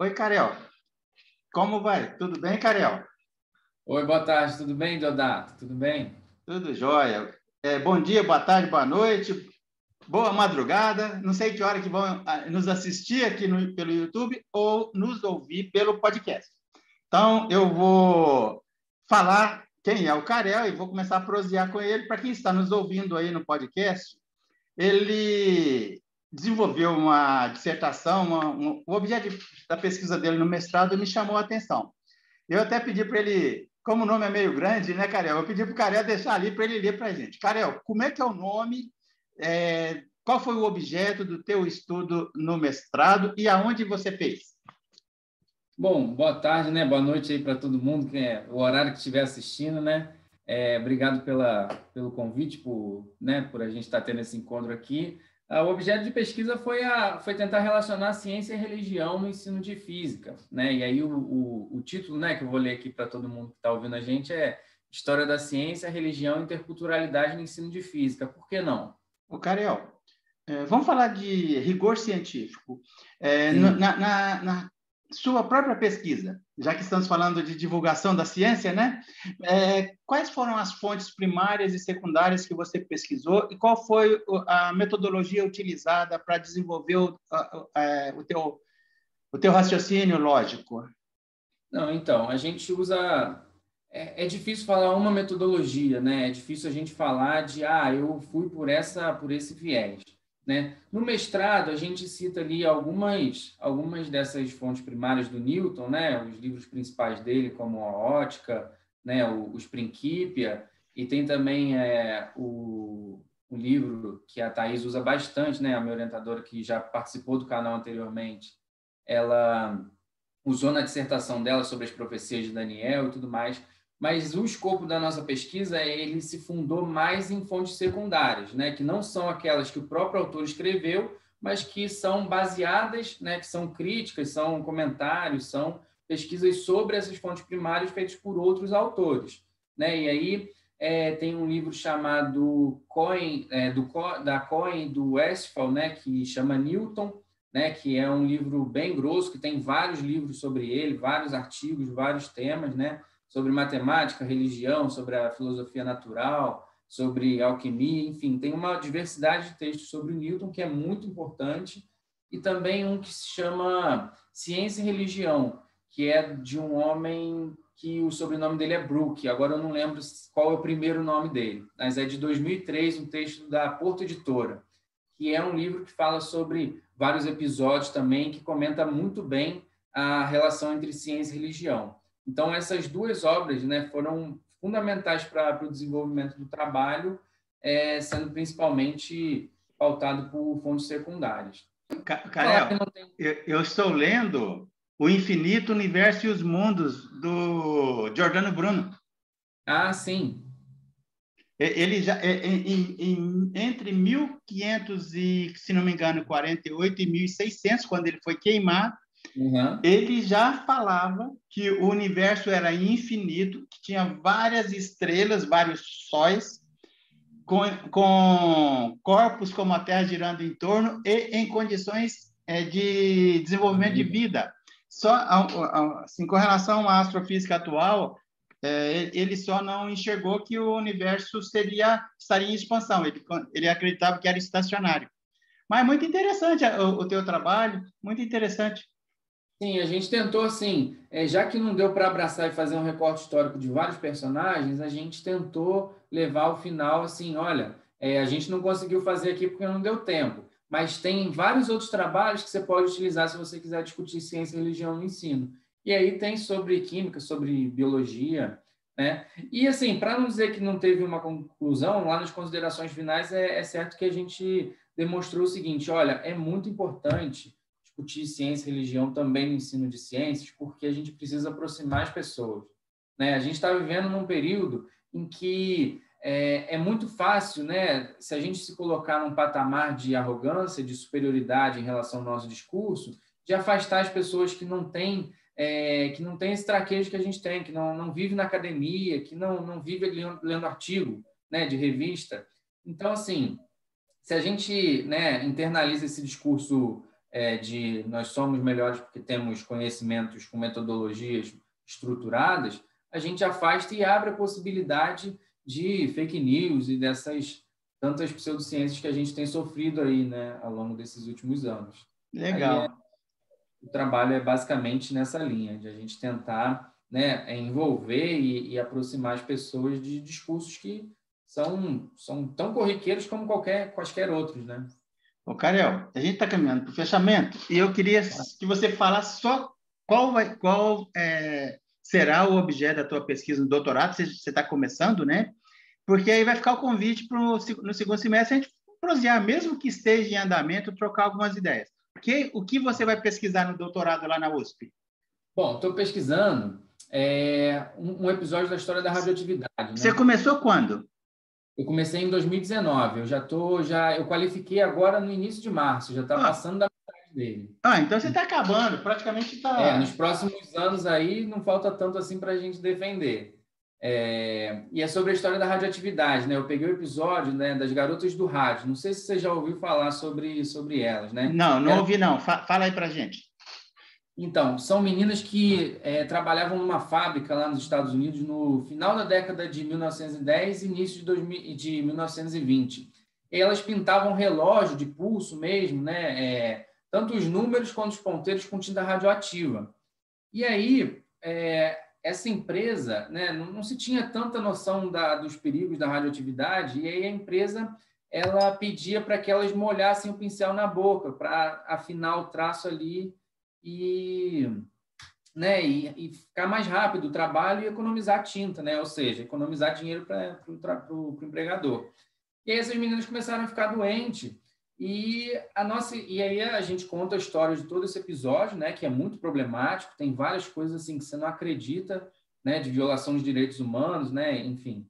Oi, Carel. Como vai? Tudo bem, Carel? Oi, boa tarde. Tudo bem, Deodato? Tudo bem? Tudo jóia. É, bom dia, boa tarde, boa noite, boa madrugada. Não sei que hora que vão ah, nos assistir aqui no, pelo YouTube ou nos ouvir pelo podcast. Então, eu vou falar quem é o Carel e vou começar a prosear com ele. Para quem está nos ouvindo aí no podcast, ele desenvolveu uma dissertação, uma, um, o objeto da pesquisa dele no mestrado me chamou a atenção. Eu até pedi para ele, como o nome é meio grande, né, Carel? Eu pedi para o Carel deixar ali para ele ler para a gente. Carel, como é que é o nome? É, qual foi o objeto do teu estudo no mestrado e aonde você fez? Bom, boa tarde, né? Boa noite aí para todo mundo, que é o horário que estiver assistindo, né? É, obrigado pela, pelo convite, por, né, por a gente estar tendo esse encontro aqui. Ah, o objeto de pesquisa foi, a, foi tentar relacionar ciência e religião no ensino de física, né? E aí o, o, o título, né, que eu vou ler aqui para todo mundo que está ouvindo a gente é História da Ciência, Religião e Interculturalidade no Ensino de Física. Por que não? O Cariel, é, vamos falar de rigor científico. É, na, na, na, sua própria pesquisa, já que estamos falando de divulgação da ciência, né? É, quais foram as fontes primárias e secundárias que você pesquisou e qual foi a metodologia utilizada para desenvolver o, a, o, teu, o teu raciocínio lógico? Não, então, a gente usa. É, é, difícil falar uma metodologia, né? É difícil a gente falar de, ah, eu fui por essa, por esse viés. Né? No mestrado, a gente cita ali algumas, algumas dessas fontes primárias do Newton, né? os livros principais dele, como a Ótica, né? os Principia, e tem também é, o, o livro que a Thais usa bastante, né? a minha orientadora que já participou do canal anteriormente, ela usou na dissertação dela sobre as profecias de Daniel e tudo mais, mas o escopo da nossa pesquisa ele se fundou mais em fontes secundárias, né, que não são aquelas que o próprio autor escreveu, mas que são baseadas, né, que são críticas, são comentários, são pesquisas sobre essas fontes primárias feitas por outros autores, né? E aí é, tem um livro chamado é, do, da Coin do Westphal, né, que chama Newton, né, que é um livro bem grosso que tem vários livros sobre ele, vários artigos, vários temas, né? Sobre matemática, religião, sobre a filosofia natural, sobre alquimia, enfim, tem uma diversidade de textos sobre Newton que é muito importante e também um que se chama Ciência e Religião, que é de um homem que o sobrenome dele é Brook. Agora eu não lembro qual é o primeiro nome dele, mas é de 2003, um texto da Porto Editora, que é um livro que fala sobre vários episódios também, que comenta muito bem a relação entre ciência e religião. Então, essas duas obras né, foram fundamentais para o desenvolvimento do trabalho, é, sendo principalmente pautado por fontes secundárias. Carel, tem... eu, eu estou lendo O Infinito, Universo e os Mundos, do Giordano Bruno. Ah, sim. Ele já, em, em, entre 1500 e, se não me engano, 48 e 1600, quando ele foi queimado, Uhum. Ele já falava que o universo era infinito, que tinha várias estrelas, vários sóis, com, com corpos como a Terra girando em torno e em condições é, de desenvolvimento uhum. de vida. Só assim, com relação à astrofísica atual, é, ele só não enxergou que o universo seria estaria em expansão. Ele, ele acreditava que era estacionário. Mas muito interessante o, o teu trabalho, muito interessante. Sim, a gente tentou, assim, é, já que não deu para abraçar e fazer um recorte histórico de vários personagens, a gente tentou levar ao final, assim, olha, é, a gente não conseguiu fazer aqui porque não deu tempo, mas tem vários outros trabalhos que você pode utilizar se você quiser discutir ciência religião no ensino. E aí tem sobre química, sobre biologia, né? E, assim, para não dizer que não teve uma conclusão, lá nas considerações finais é, é certo que a gente demonstrou o seguinte, olha, é muito importante discutir ciência e religião também no ensino de ciências, porque a gente precisa aproximar as pessoas. Né? A gente está vivendo num período em que é, é, muito fácil, né, se a gente se colocar num patamar de arrogância, de superioridade em relação ao nosso discurso, de afastar as pessoas que não têm é, que não tem esse traquejo que a gente tem, que não, não vive na academia, que não, não vive lendo, lendo artigo né, de revista. Então, assim, se a gente né, internaliza esse discurso é, de nós somos melhores porque temos conhecimentos com metodologias estruturadas, a gente afasta e abre a possibilidade de fake news e dessas tantas pseudociências que a gente tem sofrido aí, né, ao longo desses últimos anos. Legal. É, o trabalho é basicamente nessa linha, de a gente tentar né, envolver e, e aproximar as pessoas de discursos que são, são tão corriqueiros como qualquer, quaisquer outros, né? Ô, Carel, a gente está caminhando para o fechamento e eu queria que você falasse só qual, vai, qual é, será o objeto da tua pesquisa no doutorado, você está começando, né? Porque aí vai ficar o convite para no segundo semestre a gente prosear, mesmo que esteja em andamento, trocar algumas ideias. Porque o que você vai pesquisar no doutorado lá na USP? Bom, estou pesquisando é, um, um, episódio da história da radioatividade. Né? Você começou quando? Eu comecei em 2019. Eu já tô, já eu qualifiquei agora no início de março. Já está ah. passando da metade dele. Ah, então você está acabando. Praticamente está. É, nos próximos anos aí não falta tanto assim para a gente defender. É, e é sobre a história da radioatividade, né? Eu peguei o episódio né, das garotas do rádio. Não sei se você já ouviu falar sobre, sobre elas, né? Não, não Era... ouvi não. Fala aí para gente. Então, são meninas que é, trabalhavam numa fábrica lá nos Estados Unidos no final da década de 1910 e início de, 2000, de 1920. E elas pintavam relógio de pulso mesmo, né? É, tanto os números quanto os ponteiros com tinta radioativa. E aí, é, essa empresa, né, não, não, se tinha tanta noção da, dos perigos da radioatividade, e aí a empresa ela pedia para que elas molhassem o pincel na boca para afinar o traço ali e, né, e, e, ficar mais rápido o trabalho e economizar tinta, né? ou seja, economizar dinheiro para o empregador. E aí essas meninas começaram a ficar doentes e a nossa e aí a gente conta a história de todo esse episódio, né, que é muito problemático, tem várias coisas assim que você não acredita, né, de violação de direitos humanos, né, enfim.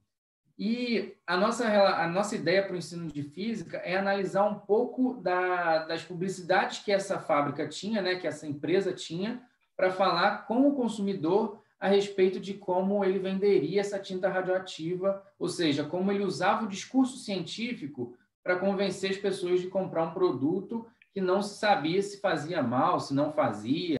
E a nossa a nossa ideia para o ensino de física é analisar um pouco da, das publicidades que essa fábrica tinha, né, que essa empresa tinha, para falar com o consumidor a respeito de como ele venderia essa tinta radioativa, ou seja, como ele usava o discurso científico para convencer as pessoas de comprar um produto que não se sabia se fazia mal, se não fazia,